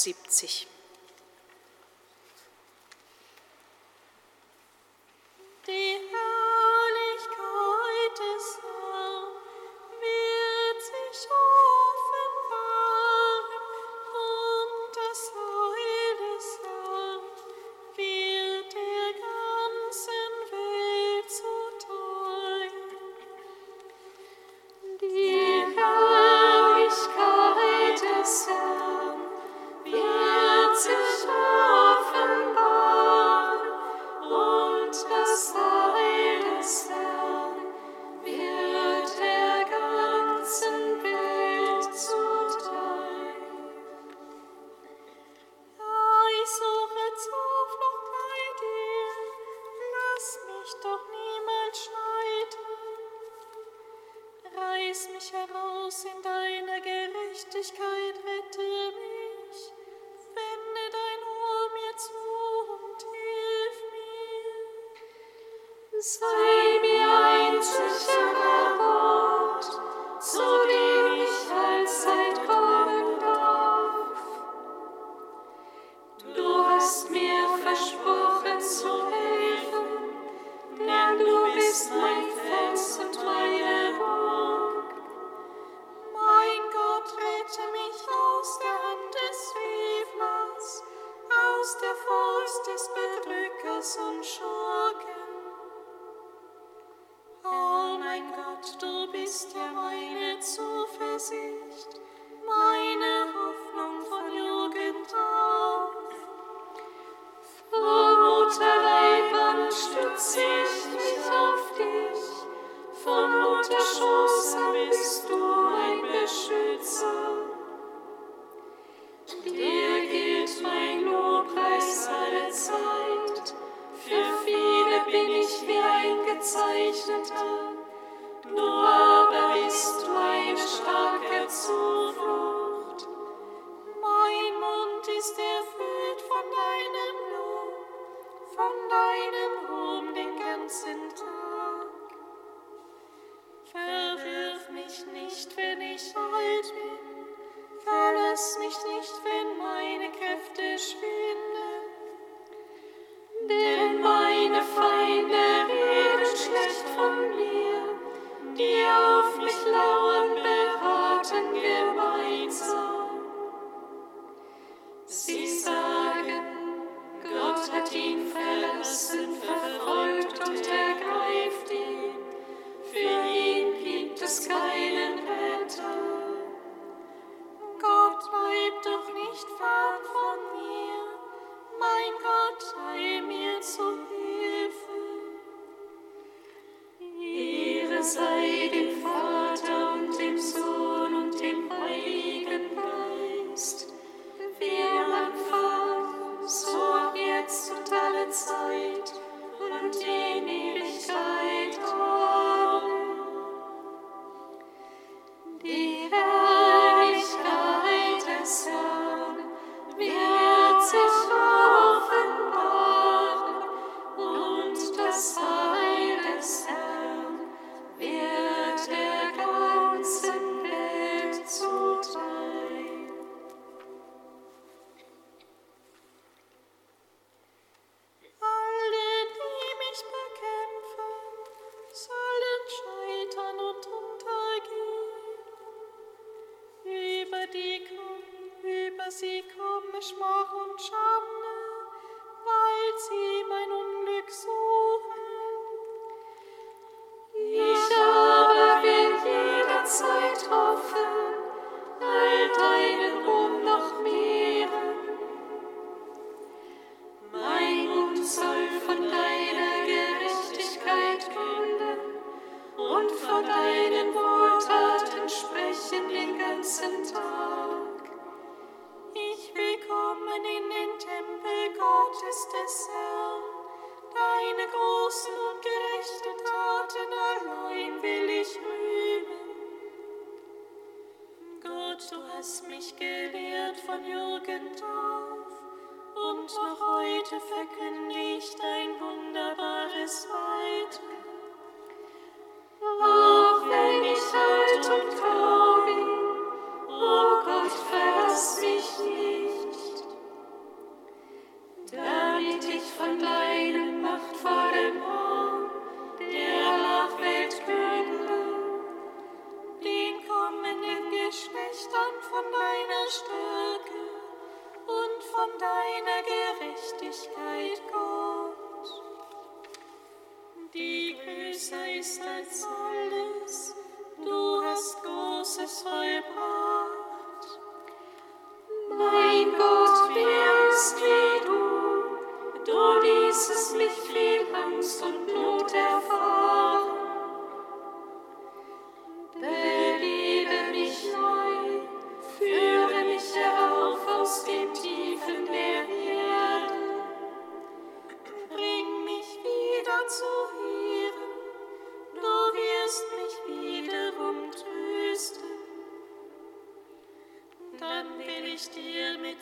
73.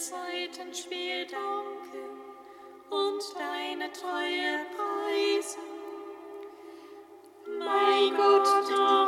Zeiten danken und deine Treue preisen. Mein Gott, danke.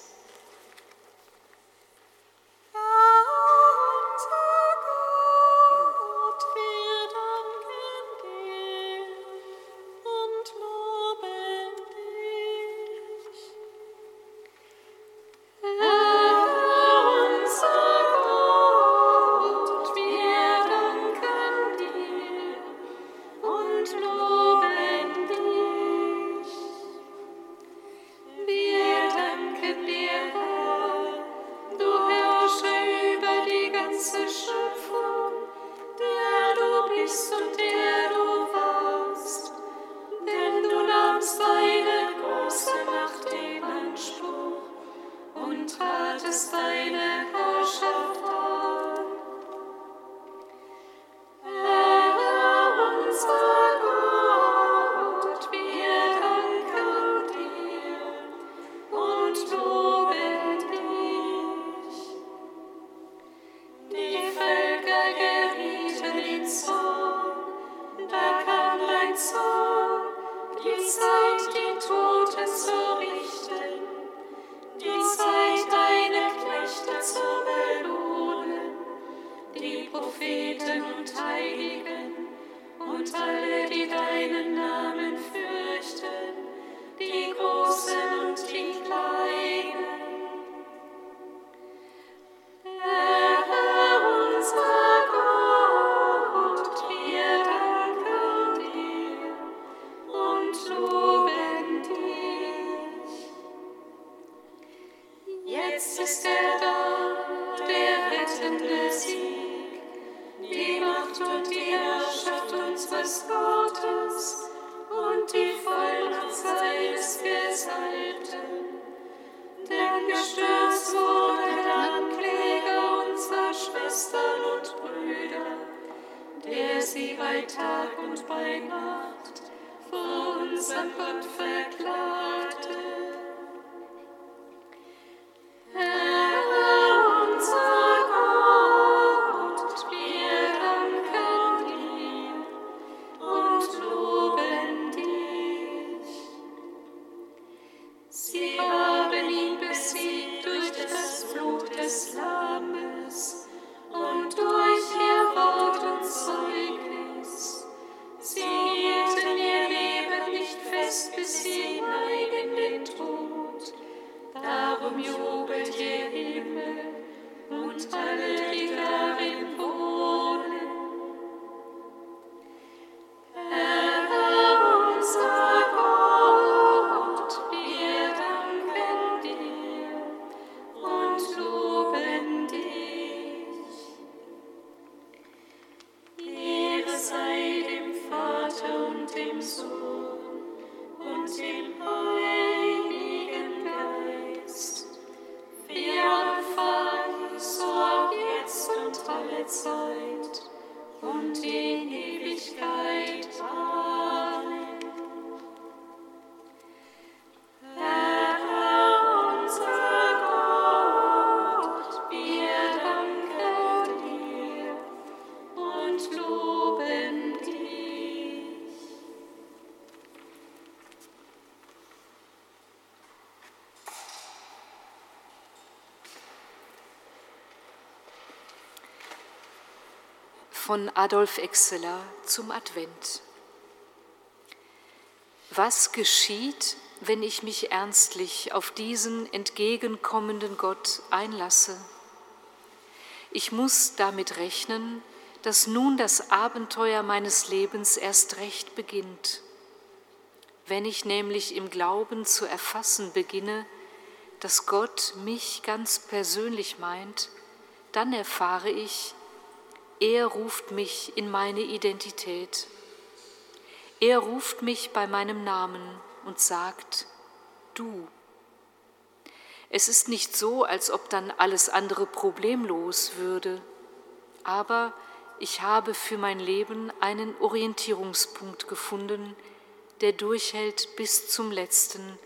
Götzenbund verklagt. Von Adolf Exeler zum Advent. Was geschieht, wenn ich mich ernstlich auf diesen entgegenkommenden Gott einlasse? Ich muss damit rechnen, dass nun das Abenteuer meines Lebens erst recht beginnt. Wenn ich nämlich im Glauben zu erfassen beginne, dass Gott mich ganz persönlich meint, dann erfahre ich, er ruft mich in meine Identität. Er ruft mich bei meinem Namen und sagt, du. Es ist nicht so, als ob dann alles andere problemlos würde, aber ich habe für mein Leben einen Orientierungspunkt gefunden, der durchhält bis zum letzten,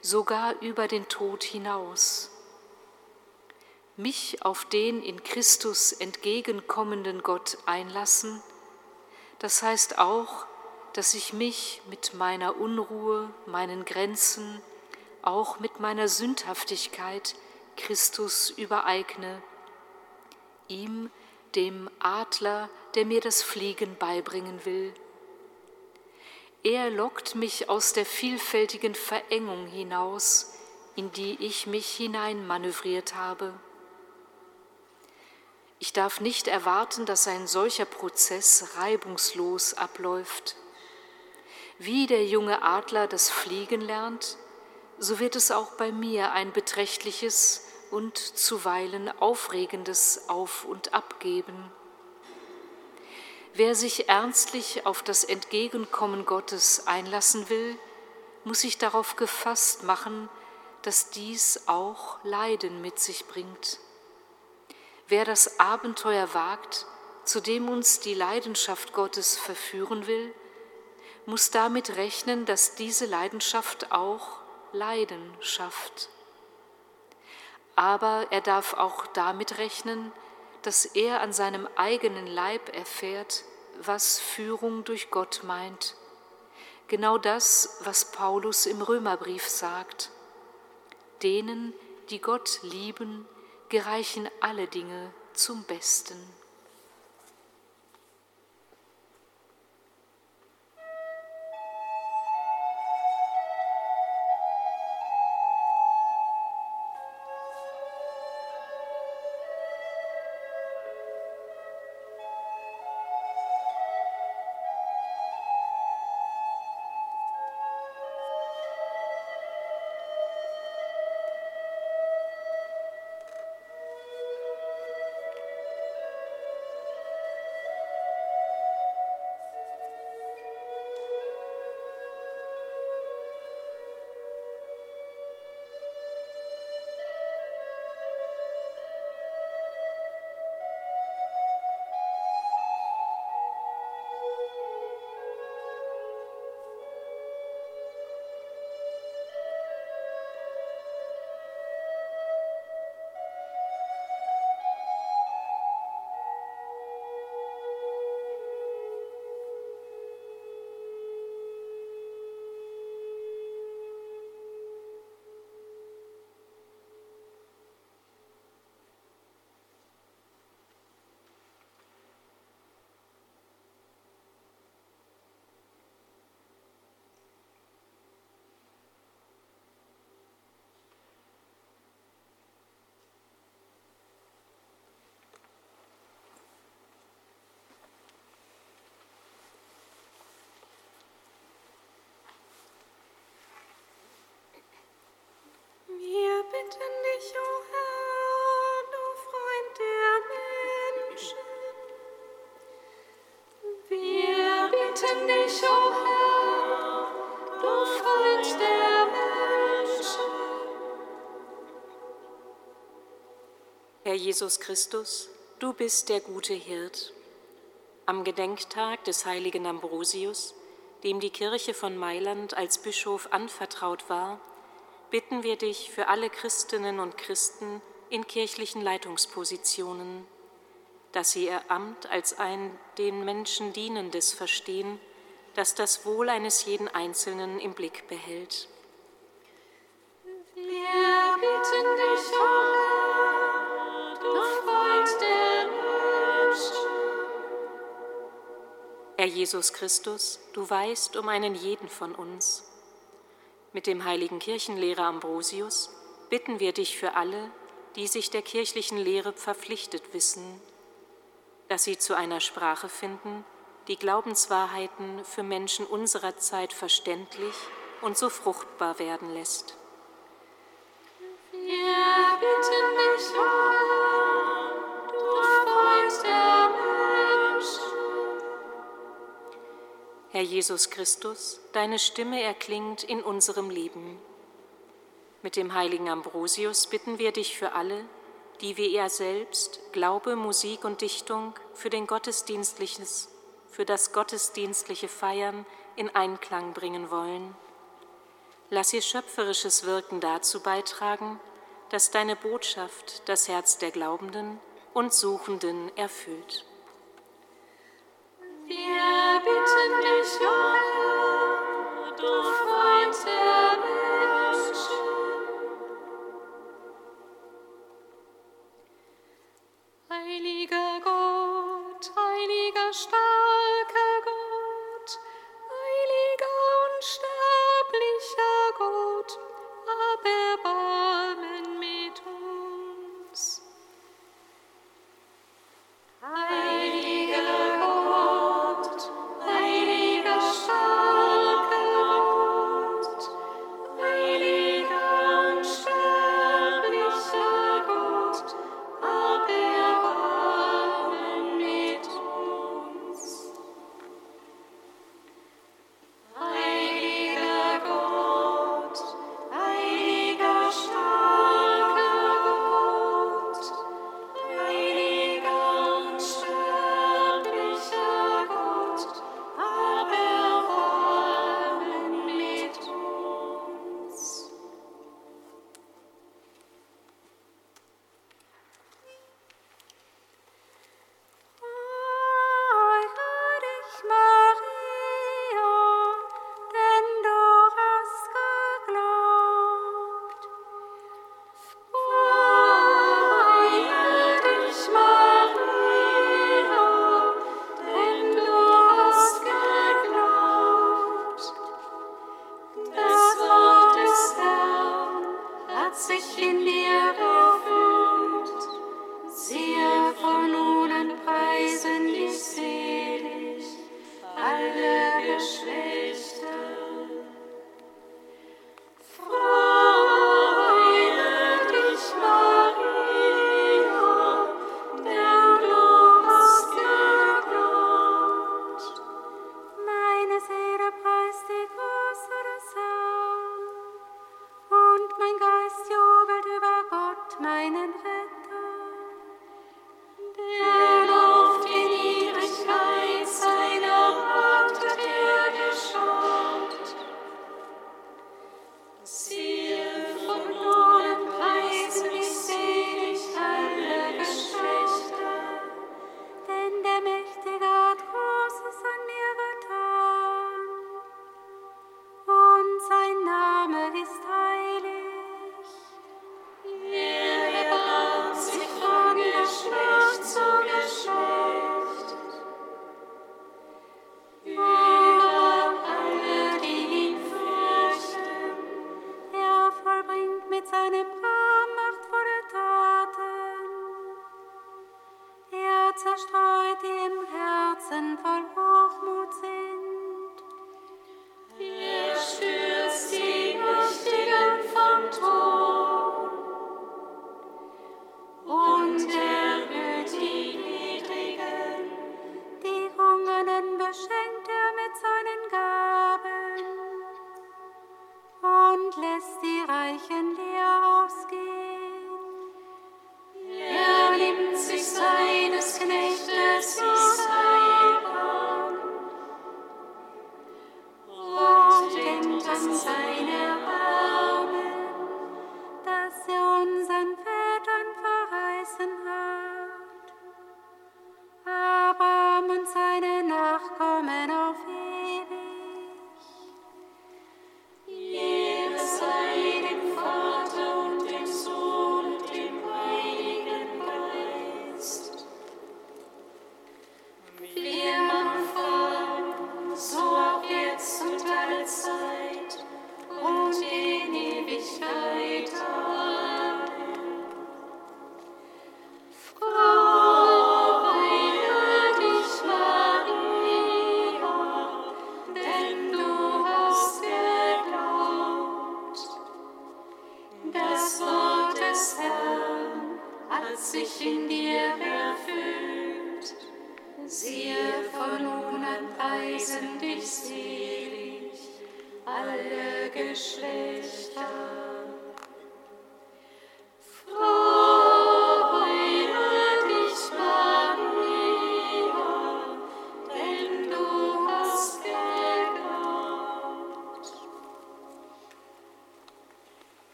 sogar über den Tod hinaus mich auf den in Christus entgegenkommenden Gott einlassen, das heißt auch, dass ich mich mit meiner Unruhe, meinen Grenzen, auch mit meiner Sündhaftigkeit Christus übereigne, ihm, dem Adler, der mir das Fliegen beibringen will. Er lockt mich aus der vielfältigen Verengung hinaus, in die ich mich hineinmanövriert habe. Ich darf nicht erwarten, dass ein solcher Prozess reibungslos abläuft. Wie der junge Adler das Fliegen lernt, so wird es auch bei mir ein beträchtliches und zuweilen aufregendes Auf und Ab geben. Wer sich ernstlich auf das Entgegenkommen Gottes einlassen will, muss sich darauf gefasst machen, dass dies auch Leiden mit sich bringt. Wer das Abenteuer wagt, zu dem uns die Leidenschaft Gottes verführen will, muss damit rechnen, dass diese Leidenschaft auch Leiden schafft. Aber er darf auch damit rechnen, dass er an seinem eigenen Leib erfährt, was Führung durch Gott meint. Genau das, was Paulus im Römerbrief sagt. Denen, die Gott lieben, gereichen alle Dinge zum Besten. Herr, Jesus Christus, du bist der gute Hirt. Am Gedenktag des heiligen Ambrosius, dem die Kirche von Mailand als Bischof anvertraut war, bitten wir dich für alle Christinnen und Christen in kirchlichen Leitungspositionen, dass sie ihr Amt als ein den Menschen dienendes verstehen, das das Wohl eines jeden Einzelnen im Blick behält. Wir bitten dich, O Herr, du Freund der Menschen. Herr Jesus Christus, du weißt um einen jeden von uns. Mit dem heiligen Kirchenlehrer Ambrosius bitten wir dich für alle, die sich der kirchlichen Lehre verpflichtet wissen, dass sie zu einer Sprache finden, die Glaubenswahrheiten für Menschen unserer Zeit verständlich und so fruchtbar werden lässt. Wir bitten dich, Herr, du Freund der Menschen. Herr Jesus Christus, deine Stimme erklingt in unserem Leben. Mit dem heiligen Ambrosius bitten wir dich für alle, die wie er selbst Glaube, Musik und Dichtung für, den Gottesdienstliches, für das gottesdienstliche Feiern in Einklang bringen wollen. Lass ihr schöpferisches Wirken dazu beitragen, dass deine Botschaft das Herz der Glaubenden und Suchenden erfüllt.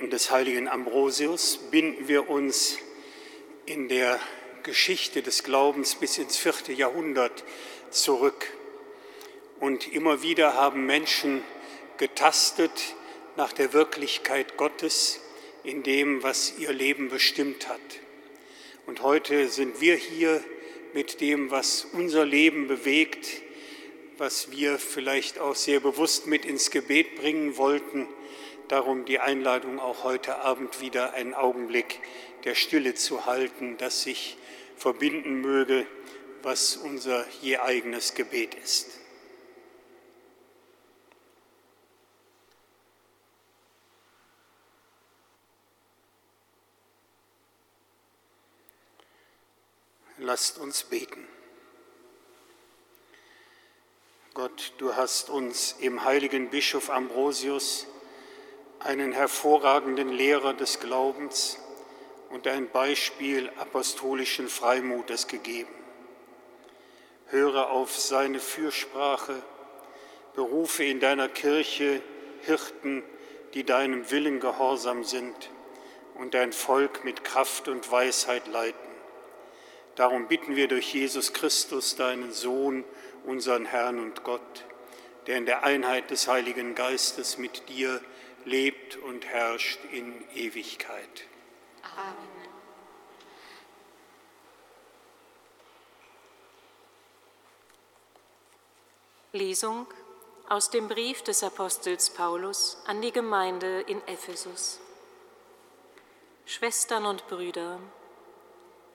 Gedenken des heiligen Ambrosius binden wir uns in der Geschichte des Glaubens bis ins vierte Jahrhundert zurück. Und immer wieder haben Menschen getastet nach der Wirklichkeit Gottes in dem, was ihr Leben bestimmt hat. Und heute sind wir hier mit dem, was unser Leben bewegt, was wir vielleicht auch sehr bewusst mit ins Gebet bringen wollten. Darum die Einladung auch heute Abend wieder einen Augenblick der Stille zu halten, dass sich verbinden möge, was unser je eigenes Gebet ist. Lasst uns beten. Gott, du hast uns im heiligen Bischof Ambrosius einen hervorragenden Lehrer des Glaubens und ein Beispiel apostolischen Freimutes gegeben. Höre auf seine Fürsprache, berufe in deiner Kirche Hirten, die deinem Willen gehorsam sind und dein Volk mit Kraft und Weisheit leiten. Darum bitten wir durch Jesus Christus, deinen Sohn, unseren Herrn und Gott, der in der Einheit des Heiligen Geistes mit dir lebt und herrscht in Ewigkeit. Amen. Lesung aus dem Brief des Apostels Paulus an die Gemeinde in Ephesus. Schwestern und Brüder,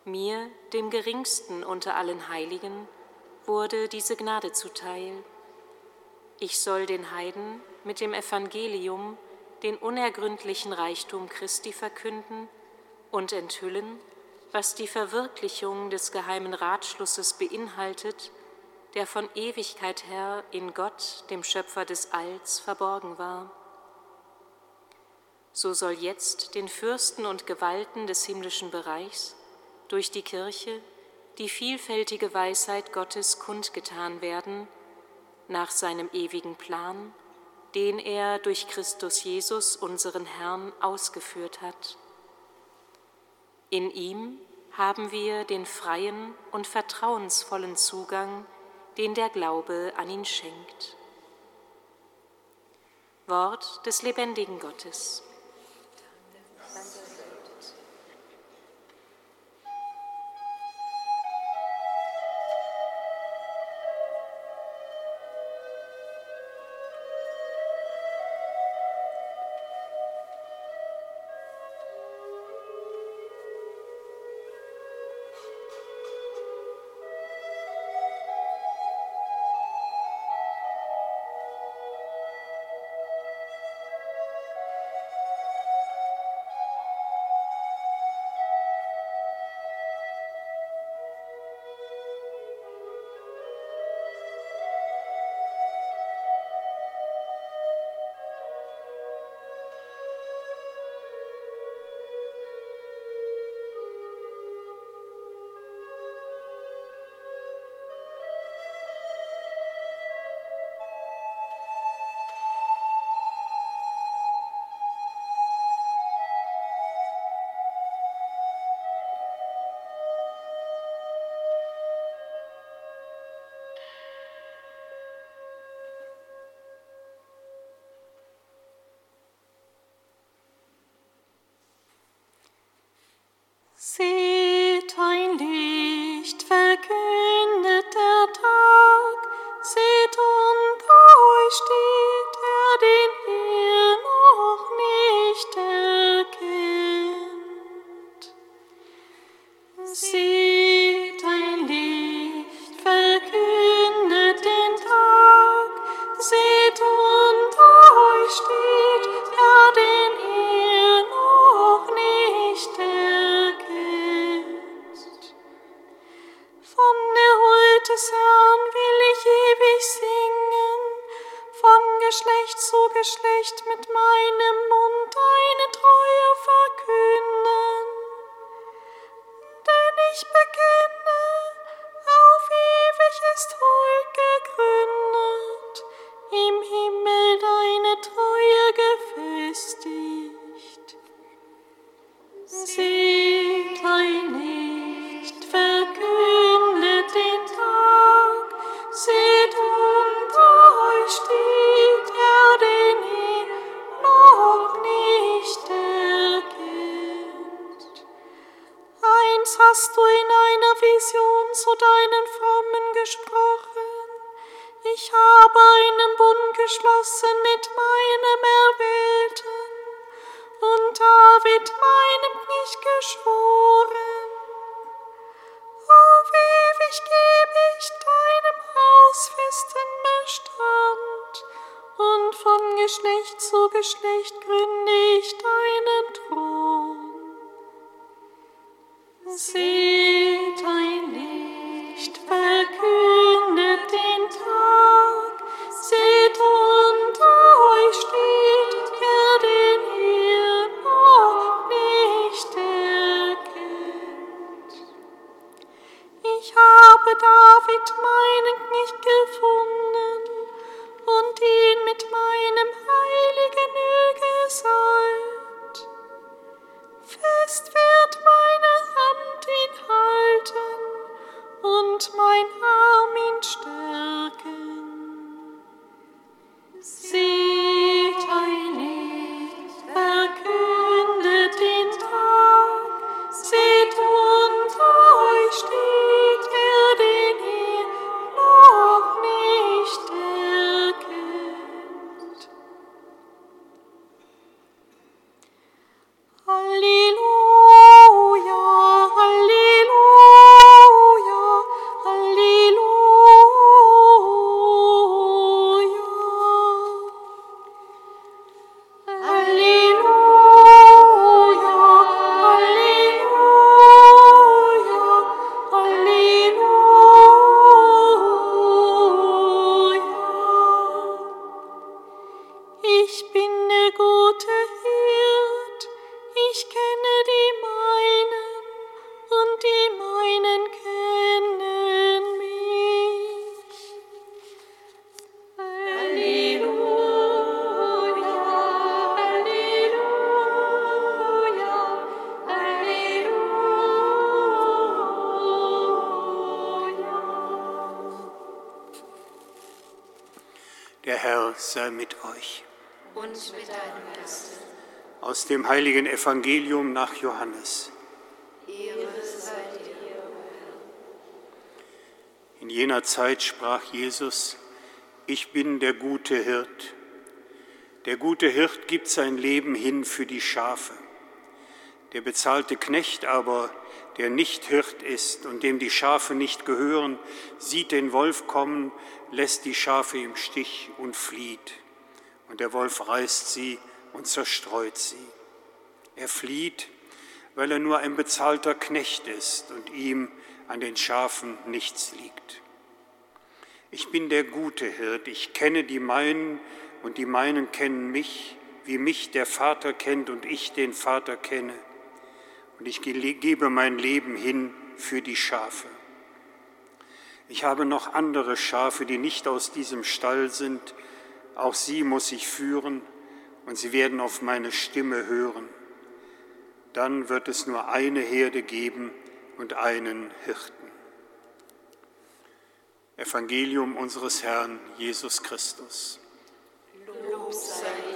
mir, dem geringsten unter allen Heiligen, wurde diese Gnade zuteil. Ich soll den Heiden mit dem Evangelium den unergründlichen Reichtum Christi verkünden und enthüllen, was die Verwirklichung des geheimen Ratschlusses beinhaltet, der von Ewigkeit her in Gott, dem Schöpfer des Alls, verborgen war. So soll jetzt den Fürsten und Gewalten des himmlischen Bereichs durch die Kirche die vielfältige Weisheit Gottes kundgetan werden, nach seinem ewigen Plan, den er durch Christus Jesus, unseren Herrn, ausgeführt hat. In ihm haben wir den freien und vertrauensvollen Zugang, den der Glaube an ihn schenkt. Wort des lebendigen Gottes. Seht Geschlecht zu Geschlecht mit meinem Mund deine Treue verkünden. Heiligen Evangelium nach Johannes. In jener Zeit sprach Jesus, ich bin der gute Hirt. Der gute Hirt gibt sein Leben hin für die Schafe. Der bezahlte Knecht aber, der nicht Hirt ist und dem die Schafe nicht gehören, sieht den Wolf kommen, lässt die Schafe im Stich und flieht. Und der Wolf reißt sie und zerstreut sie. Er flieht, weil er nur ein bezahlter Knecht ist und ihm an den Schafen nichts liegt. Ich bin der gute Hirt, ich kenne die meinen und die meinen kennen mich, wie mich der Vater kennt und ich den Vater kenne. Und ich gebe mein Leben hin für die Schafe. Ich habe noch andere Schafe, die nicht aus diesem Stall sind, auch sie muss ich führen und sie werden auf meine Stimme hören. Dann wird es nur eine Herde geben und einen Hirten. Evangelium unseres Herrn Jesus Christus. Lob sei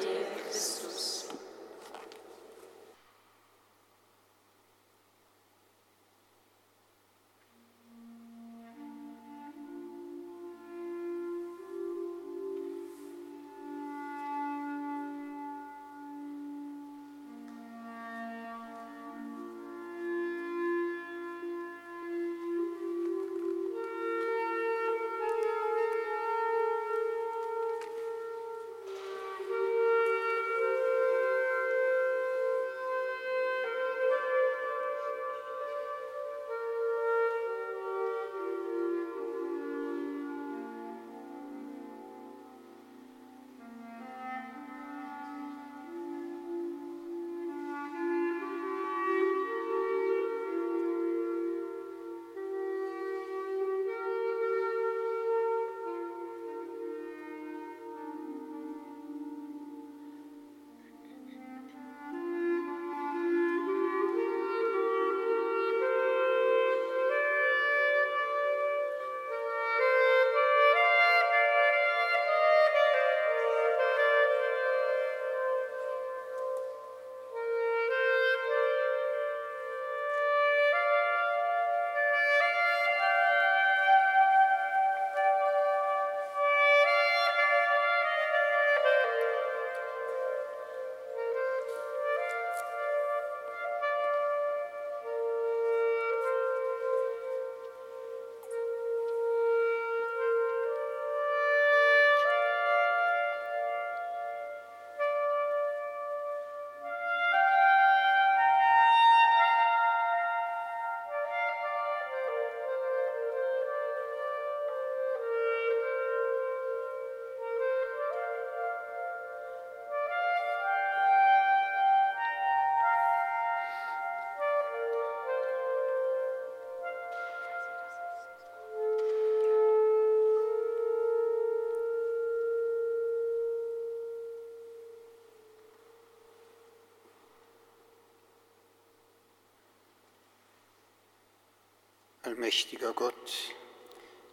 Allmächtiger Gott,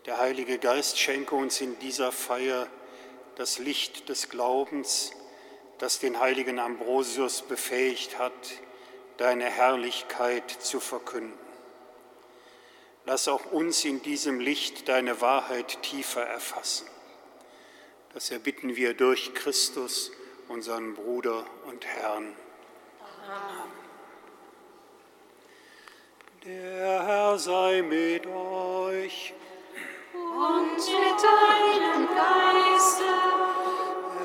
der Heilige Geist schenke uns in dieser Feier das Licht des Glaubens, das den heiligen Ambrosius befähigt hat, deine Herrlichkeit zu verkünden. Lass auch uns in diesem Licht deine Wahrheit tiefer erfassen. Das erbitten wir durch Christus, unseren Bruder und Herrn. Der Herr sei mit euch. Und mit deinem Geiste.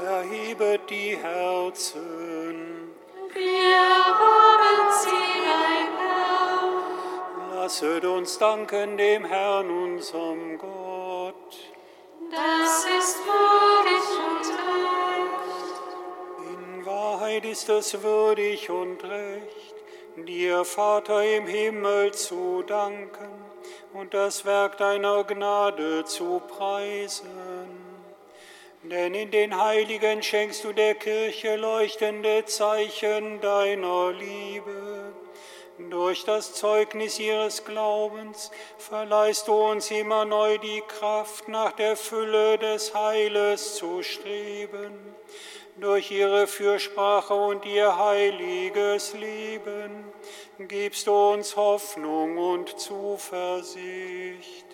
Erhebet die Herzen. Wir haben sie, ein Herr. Lasset uns danken dem Herrn, unserem Gott. Das ist würdig und recht. In Wahrheit ist es würdig und recht, dir, Vater im Himmel, zu danken und das Werk deiner Gnade zu preisen. Denn in den Heiligen schenkst du der Kirche leuchtende Zeichen deiner Liebe. Durch das Zeugnis ihres Glaubens verleihst du uns immer neu die Kraft, nach der Fülle des Heiles zu streben. Durch ihre Fürsprache und ihr heiliges Leben gibst du uns Hoffnung und Zuversicht.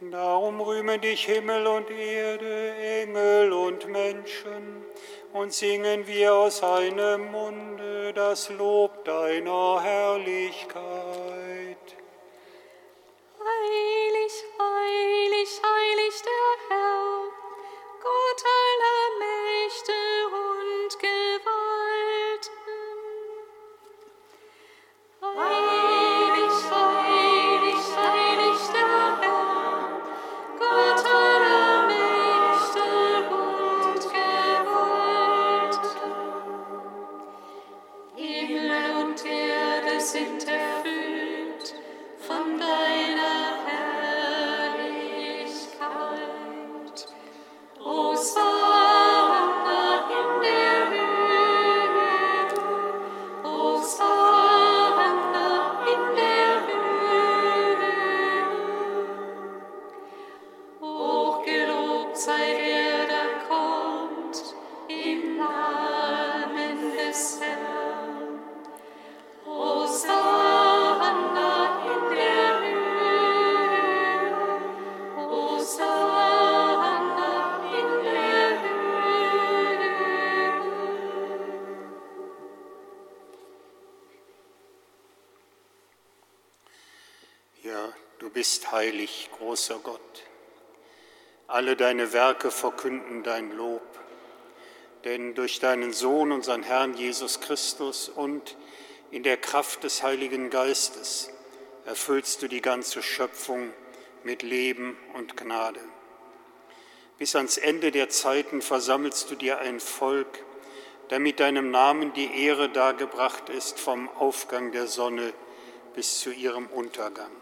Darum rühmen dich Himmel und Erde, Engel und Menschen, und singen wir aus einem Munde das Lob deiner Herrlichkeit. Heilig, heilig, heilig der Herr, Gott aller du bist heilig, großer Gott. Alle deine Werke verkünden dein Lob. Denn durch deinen Sohn, unseren Herrn Jesus Christus und in der Kraft des Heiligen Geistes erfüllst du die ganze Schöpfung mit Leben und Gnade. Bis ans Ende der Zeiten versammelst du dir ein Volk, damit deinem Namen die Ehre dargebracht ist vom Aufgang der Sonne bis zu ihrem Untergang.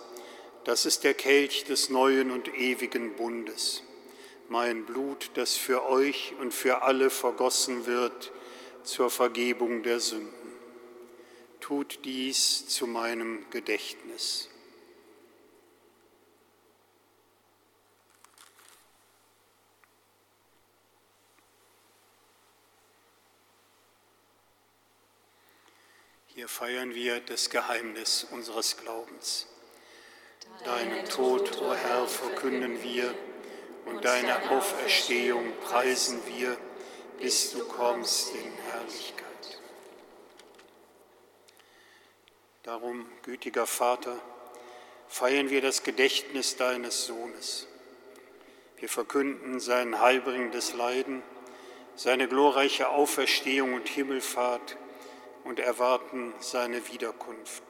das ist der Kelch des neuen und ewigen Bundes, mein Blut, das für euch und für alle vergossen wird zur Vergebung der Sünden. Tut dies zu meinem Gedächtnis. Hier feiern wir das Geheimnis unseres Glaubens. Deinen Tod, o Herr, verkünden wir und deine Auferstehung preisen wir, bis du kommst in Herrlichkeit. Darum, gütiger Vater, feiern wir das Gedächtnis deines Sohnes. Wir verkünden sein heilbringendes Leiden, seine glorreiche Auferstehung und Himmelfahrt und erwarten seine Wiederkunft.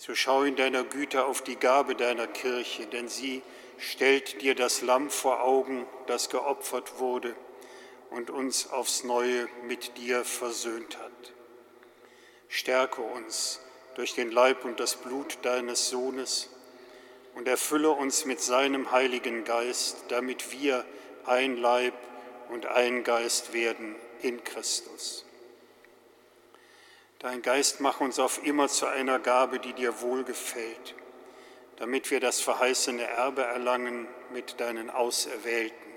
So schau in deiner Güte auf die Gabe deiner Kirche, denn sie stellt dir das Lamm vor Augen, das geopfert wurde und uns aufs neue mit dir versöhnt hat. Stärke uns durch den Leib und das Blut deines Sohnes und erfülle uns mit seinem Heiligen Geist, damit wir ein Leib und ein Geist werden in Christus. Dein Geist mach uns auf immer zu einer Gabe, die dir wohlgefällt, damit wir das verheißene Erbe erlangen mit deinen Auserwählten,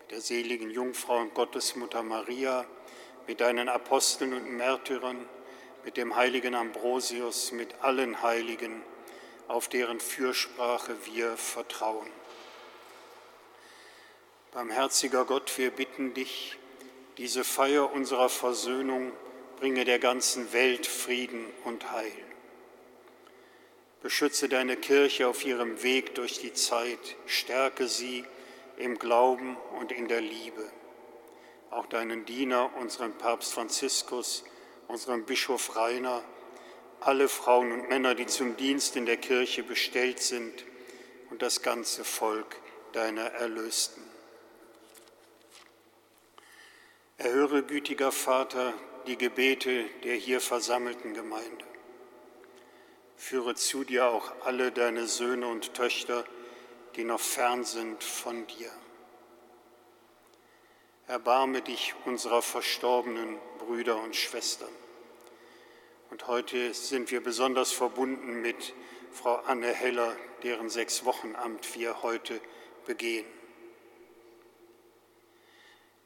mit der seligen Jungfrau und Gottesmutter Maria, mit deinen Aposteln und Märtyrern, mit dem heiligen Ambrosius, mit allen Heiligen, auf deren Fürsprache wir vertrauen. Barmherziger Gott, wir bitten dich, diese Feier unserer Versöhnung bringe der ganzen Welt Frieden und Heil. Beschütze deine Kirche auf ihrem Weg durch die Zeit, stärke sie im Glauben und in der Liebe. Auch deinen Diener, unseren Papst Franziskus, unseren Bischof Rainer, alle Frauen und Männer, die zum Dienst in der Kirche bestellt sind und das ganze Volk deiner Erlösten. Erhöre, gütiger Vater, die Gebete der hier versammelten Gemeinde. Führe zu dir auch alle deine Söhne und Töchter, die noch fern sind von dir. Erbarme dich unserer verstorbenen Brüder und Schwestern. Und heute sind wir besonders verbunden mit Frau Anne Heller, deren sechs Wochenamt wir heute begehen.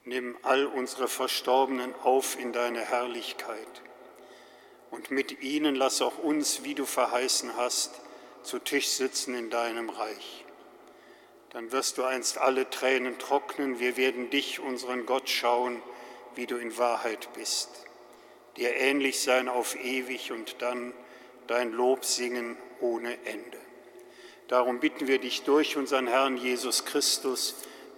Nimm all unsere Verstorbenen auf in deine Herrlichkeit und mit ihnen lass auch uns, wie du verheißen hast, zu Tisch sitzen in deinem Reich. Dann wirst du einst alle Tränen trocknen, wir werden dich, unseren Gott, schauen, wie du in Wahrheit bist, dir ähnlich sein auf ewig und dann dein Lob singen ohne Ende. Darum bitten wir dich durch unseren Herrn Jesus Christus,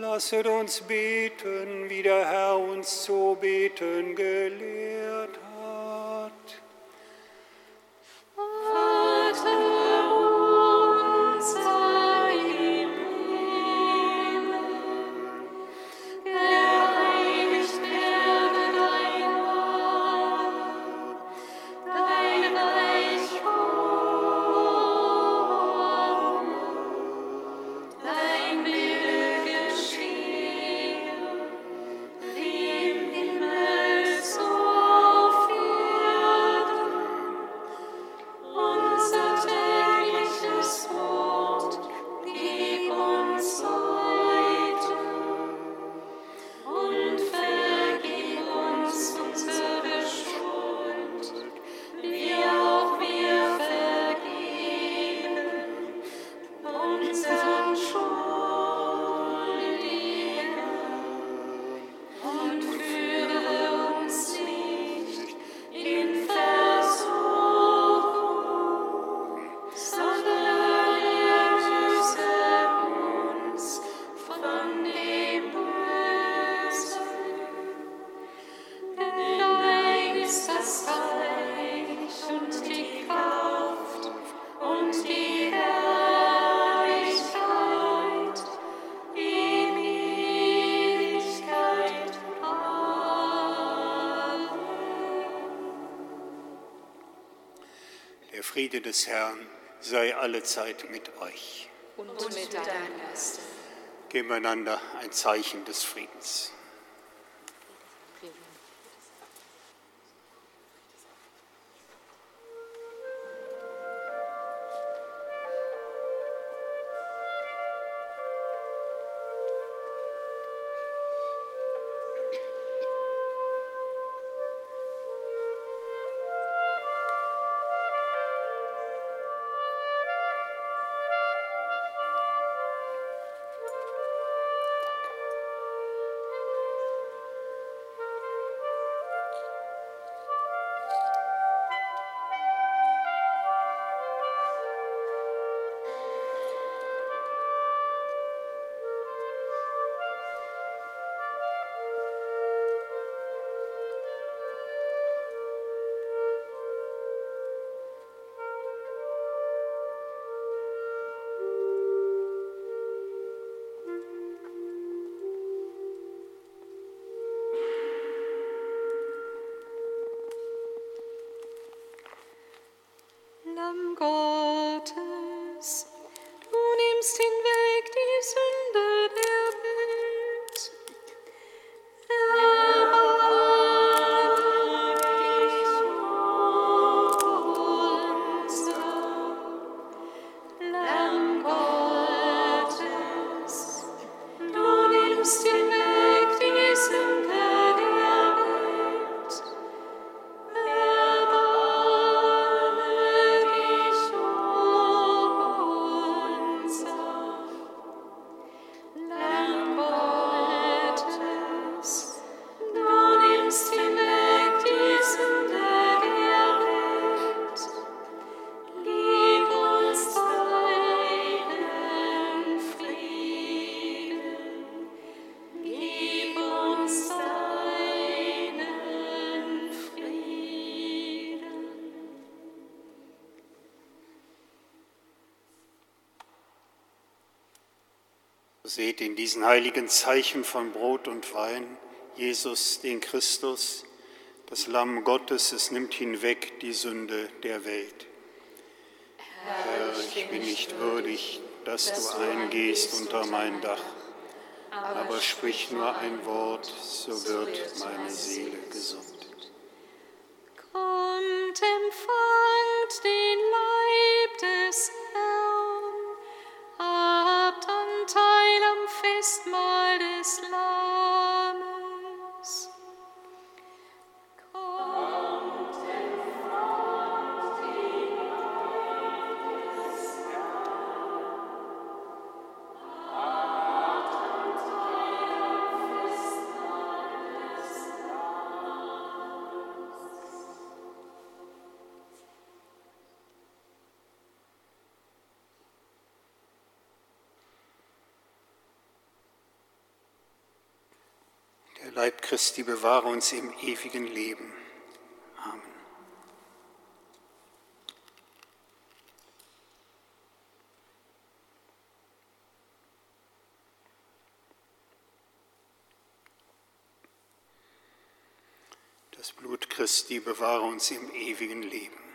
Lasset uns beten, wie der Herr uns zu beten gelehrt hat. Friede des Herrn sei alle Zeit mit euch. Und, mit deinem Geiste. Geben einander ein Zeichen des Friedens. Seht in diesen heiligen Zeichen von Brot und Wein Jesus, den Christus, das Lamm Gottes, es nimmt hinweg die Sünde der Welt. Herr, ich bin nicht würdig, dass du eingehst unter mein Dach, aber sprich nur ein Wort, so wird meine Seele gesund. Leib erstmal des love. Christi bewahre uns im ewigen Leben. Amen. Das Blut Christi bewahre uns im ewigen Leben.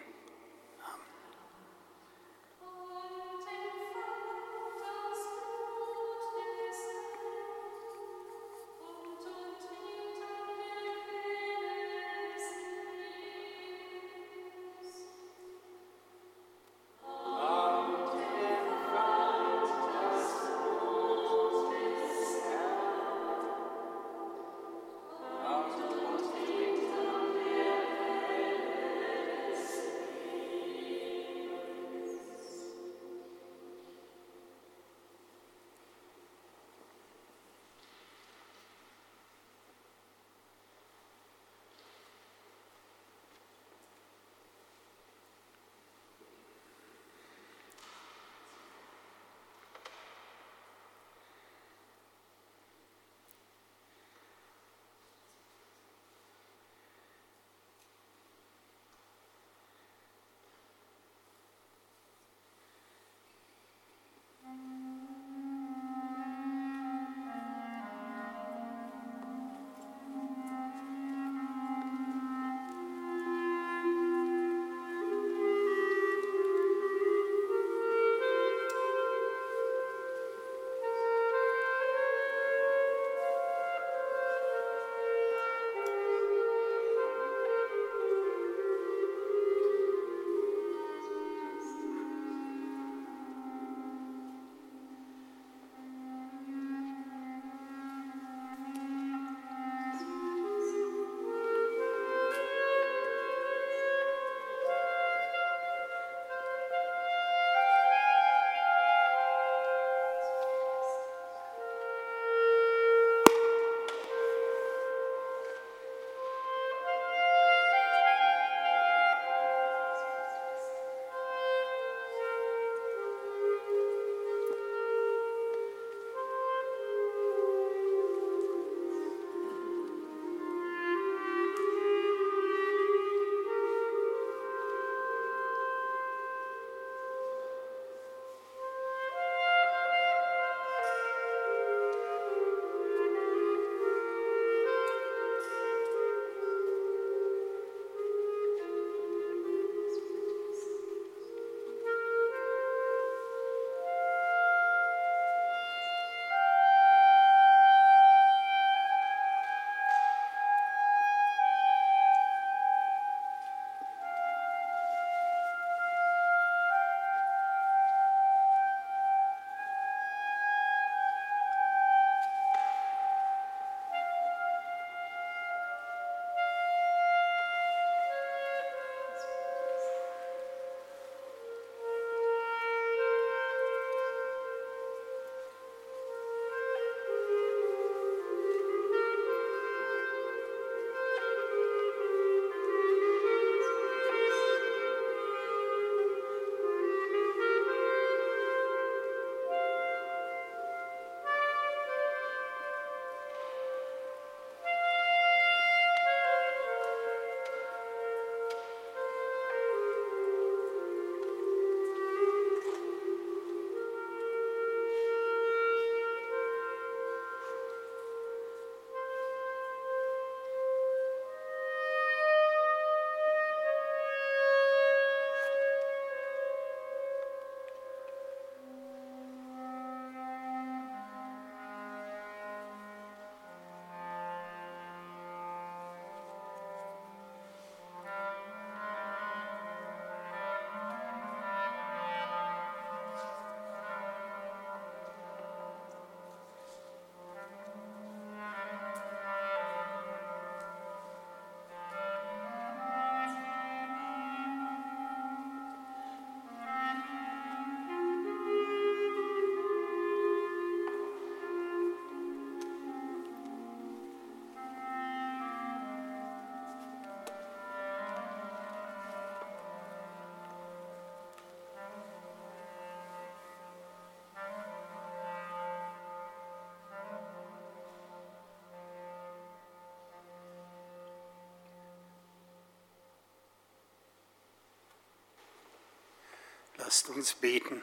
Lasst uns beten.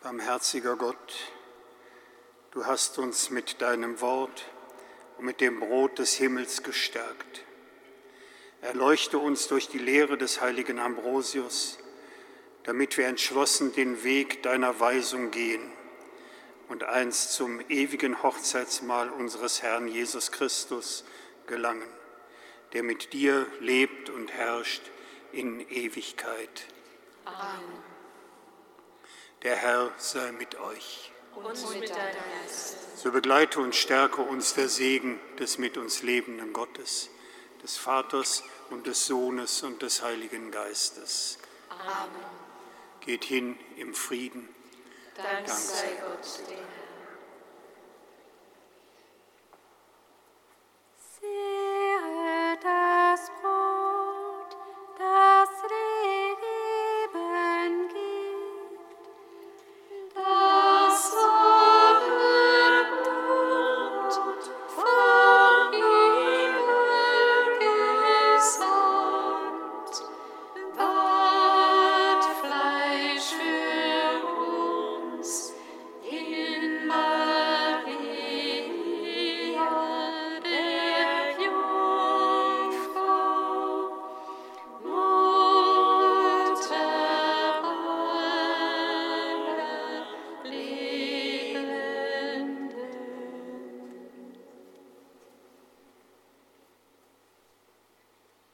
Barmherziger Gott, du hast uns mit deinem Wort und mit dem Brot des Himmels gestärkt. Erleuchte uns durch die Lehre des heiligen Ambrosius, damit wir entschlossen den Weg deiner Weisung gehen und einst zum ewigen Hochzeitsmahl unseres Herrn Jesus Christus gelangen, der mit dir lebt und herrscht in Ewigkeit. Amen. Der Herr sei mit euch. Und mit deinem Geist. So begleite und stärke uns der Segen des mit uns lebenden Gottes, des Vaters und des Sohnes und des Heiligen Geistes. Amen. Geht hin im Frieden. Dank, Dank sei Gott, dem Herrn. Sehe das Brot.